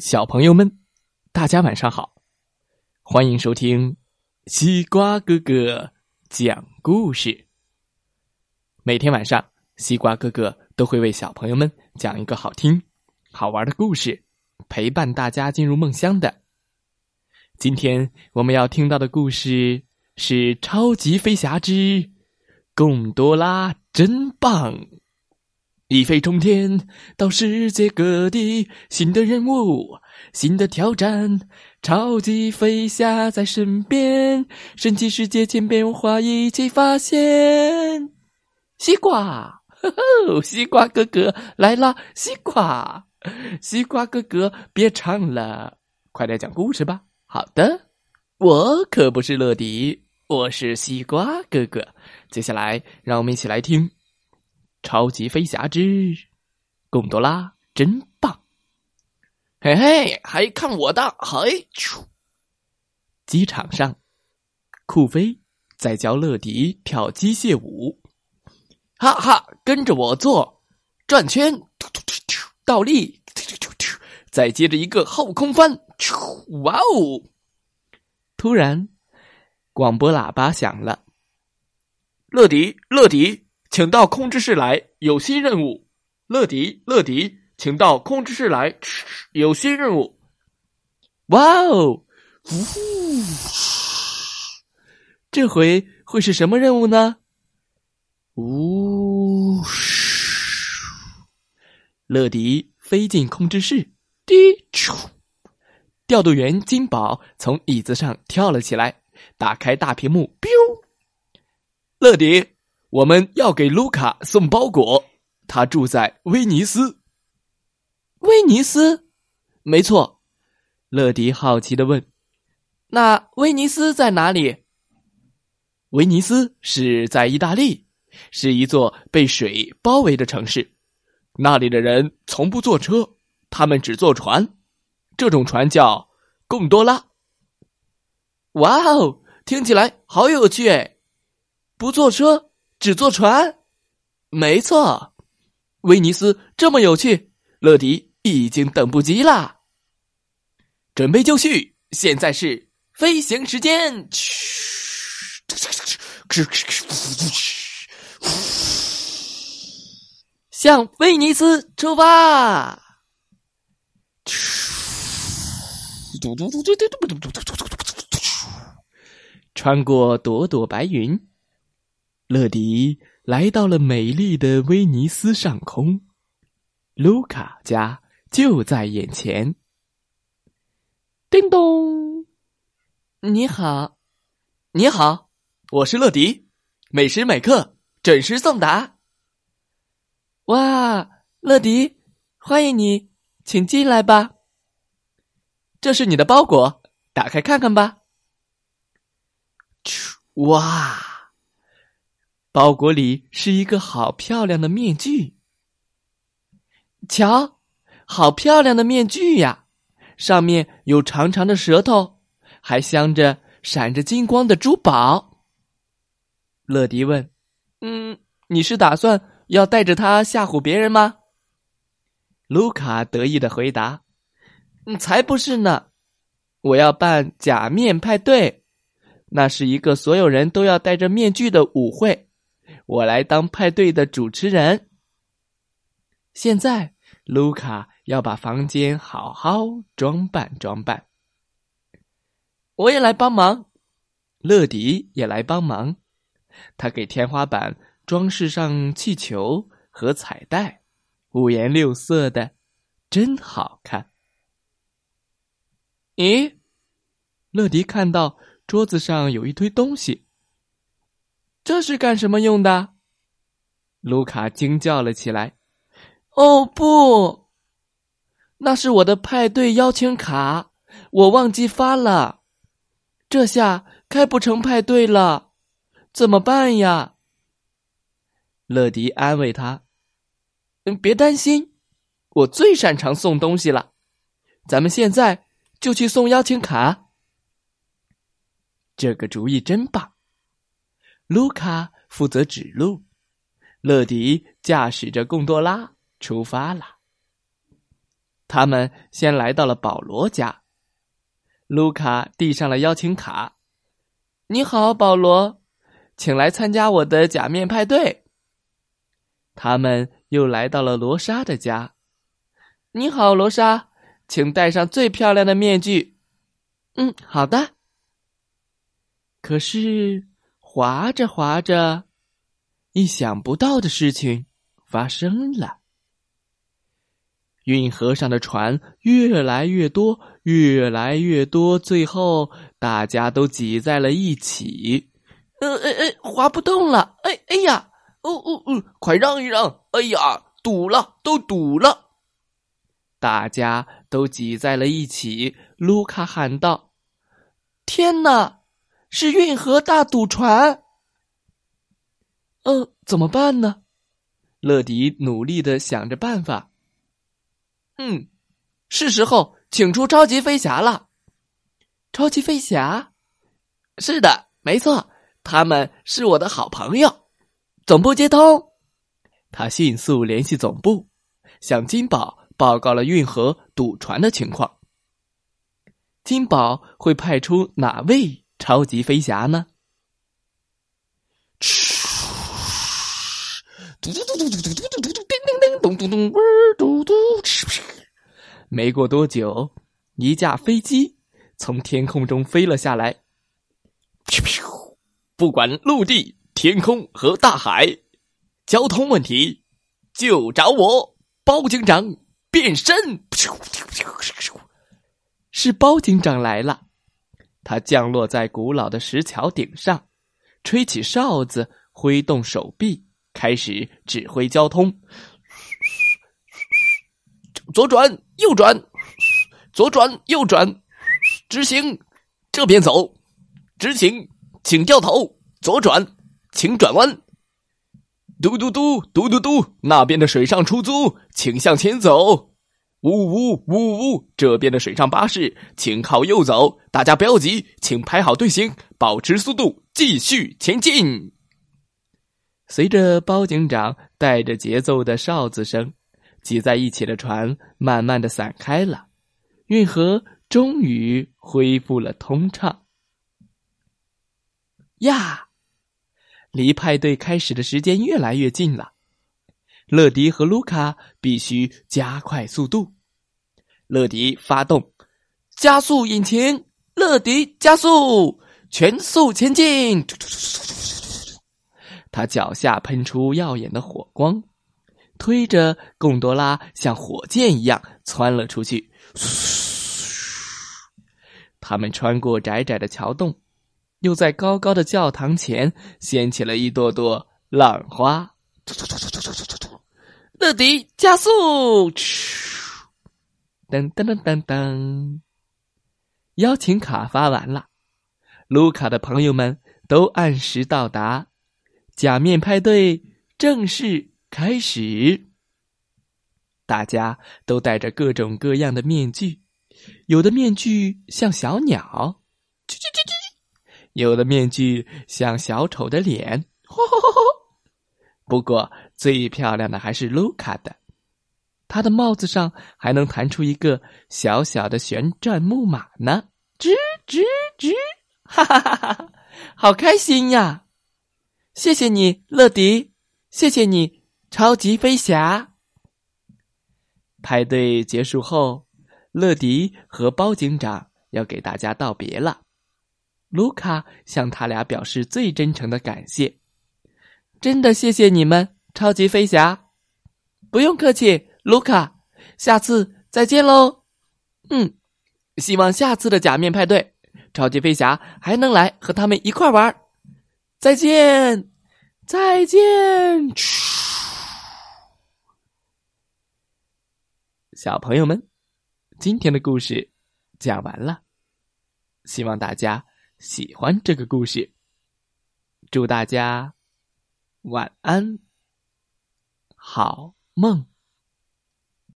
小朋友们，大家晚上好！欢迎收听西瓜哥哥讲故事。每天晚上，西瓜哥哥都会为小朋友们讲一个好听、好玩的故事，陪伴大家进入梦乡的。今天我们要听到的故事是《超级飞侠之贡多拉真棒》。一飞冲天，到世界各地，新的任务，新的挑战，超级飞侠在身边，神奇世界千变万化一起发现。西瓜，呵呵，西瓜哥哥来啦，西瓜，西瓜哥哥别唱了，快点讲故事吧。好的，我可不是乐迪，我是西瓜哥哥。接下来，让我们一起来听。超级飞侠之贡多拉真棒！嘿嘿，还看我的！嘿！机场上，酷飞在教乐迪跳机械舞，哈哈，跟着我做转圈，倒立，再接着一个后空翻，哇哦！突然，广播喇叭响了，乐迪，乐迪。请到控制室来，有新任务。乐迪，乐迪，请到控制室来，有新任务。哇哦！呜，这回会是什么任务呢？呜！乐迪飞进控制室，滴！调度员金宝从椅子上跳了起来，打开大屏幕，biu！乐迪。我们要给卢卡送包裹，他住在威尼斯。威尼斯，没错。乐迪好奇的问：“那威尼斯在哪里？”威尼斯是在意大利，是一座被水包围的城市。那里的人从不坐车，他们只坐船。这种船叫贡多拉。哇哦，听起来好有趣哎！不坐车。只坐船，没错。威尼斯这么有趣，乐迪已经等不及了。准备就绪，现在是飞行时间。向威尼斯出发。穿过朵朵白云。乐迪来到了美丽的威尼斯上空，卢卡家就在眼前。叮咚，你好，你好，我是乐迪，每时每刻准时送达。哇，乐迪，欢迎你，请进来吧。这是你的包裹，打开看看吧。哇！包裹里是一个好漂亮的面具，瞧，好漂亮的面具呀！上面有长长的舌头，还镶着闪着金光的珠宝。乐迪问：“嗯，你是打算要带着它吓唬别人吗？”卢卡得意的回答：“才不是呢！我要办假面派对，那是一个所有人都要戴着面具的舞会。”我来当派对的主持人。现在，卢卡要把房间好好装扮装扮。我也来帮忙，乐迪也来帮忙。他给天花板装饰上气球和彩带，五颜六色的，真好看。咦，乐迪看到桌子上有一堆东西。这是干什么用的？卢卡惊叫了起来：“哦不，那是我的派对邀请卡，我忘记发了，这下开不成派对了，怎么办呀？”乐迪安慰他：“嗯，别担心，我最擅长送东西了，咱们现在就去送邀请卡。这个主意真棒。”卢卡负责指路，乐迪驾驶着贡多拉出发了。他们先来到了保罗家。卢卡递上了邀请卡：“你好，保罗，请来参加我的假面派对。”他们又来到了罗莎的家。“你好，罗莎，请戴上最漂亮的面具。”“嗯，好的。”可是，滑着划着，意想不到的事情发生了。运河上的船越来越多，越来越多，最后大家都挤在了一起。呃，哎哎，划不动了！哎哎呀，哦哦哦，快让一让！哎呀，堵了，都堵了！大家都挤在了一起。卢卡喊道：“天哪！”是运河大堵船，呃，怎么办呢？乐迪努力的想着办法。嗯，是时候请出超级飞侠了。超级飞侠，是的，没错，他们是我的好朋友。总部接通，他迅速联系总部，向金宝报告了运河堵船的情况。金宝会派出哪位？超级飞侠呢？嘟嘟嘟嘟嘟嘟嘟嘟嘟嘟叮叮叮咚咚咚，嘟嘟没过多久，一架飞机从天空中飞了下来。不管陆地、天空和大海，交通问题就找我包警长变身。是包警长来了。他降落在古老的石桥顶上，吹起哨子，挥动手臂，开始指挥交通。左转，右转，左转，右转，直行，这边走，直行，请掉头，左转，请转弯。嘟嘟嘟，嘟嘟嘟，那边的水上出租，请向前走。呜呜呜呜！这边的水上巴士，请靠右走。大家不要急，请排好队形，保持速度，继续前进。随着包警长带着节奏的哨子声，挤在一起的船慢慢的散开了，运河终于恢复了通畅。呀，离派对开始的时间越来越近了。乐迪和卢卡必须加快速度。乐迪发动加速引擎，乐迪加速，全速前进。他脚下喷出耀眼的火光，推着贡多拉像火箭一样窜了出去。他们穿过窄窄的桥洞，又在高高的教堂前掀起了一朵朵浪花。乐迪加速！噔噔噔噔噔，邀请卡发完了，卢卡的朋友们都按时到达，假面派对正式开始。大家都戴着各种各样的面具，有的面具像小鸟，叽叽叽叽；有的面具像小丑的脸，不过。最漂亮的还是卢卡的，他的帽子上还能弹出一个小小的旋转木马呢，吱吱吱，哈哈哈哈！好开心呀！谢谢你，乐迪，谢谢你，超级飞侠。派对结束后，乐迪和包警长要给大家道别了。卢卡向他俩表示最真诚的感谢，真的谢谢你们。超级飞侠，不用客气，卢卡，下次再见喽。嗯，希望下次的假面派对，超级飞侠还能来和他们一块玩。再见，再见。小朋友们，今天的故事讲完了，希望大家喜欢这个故事。祝大家晚安。好梦。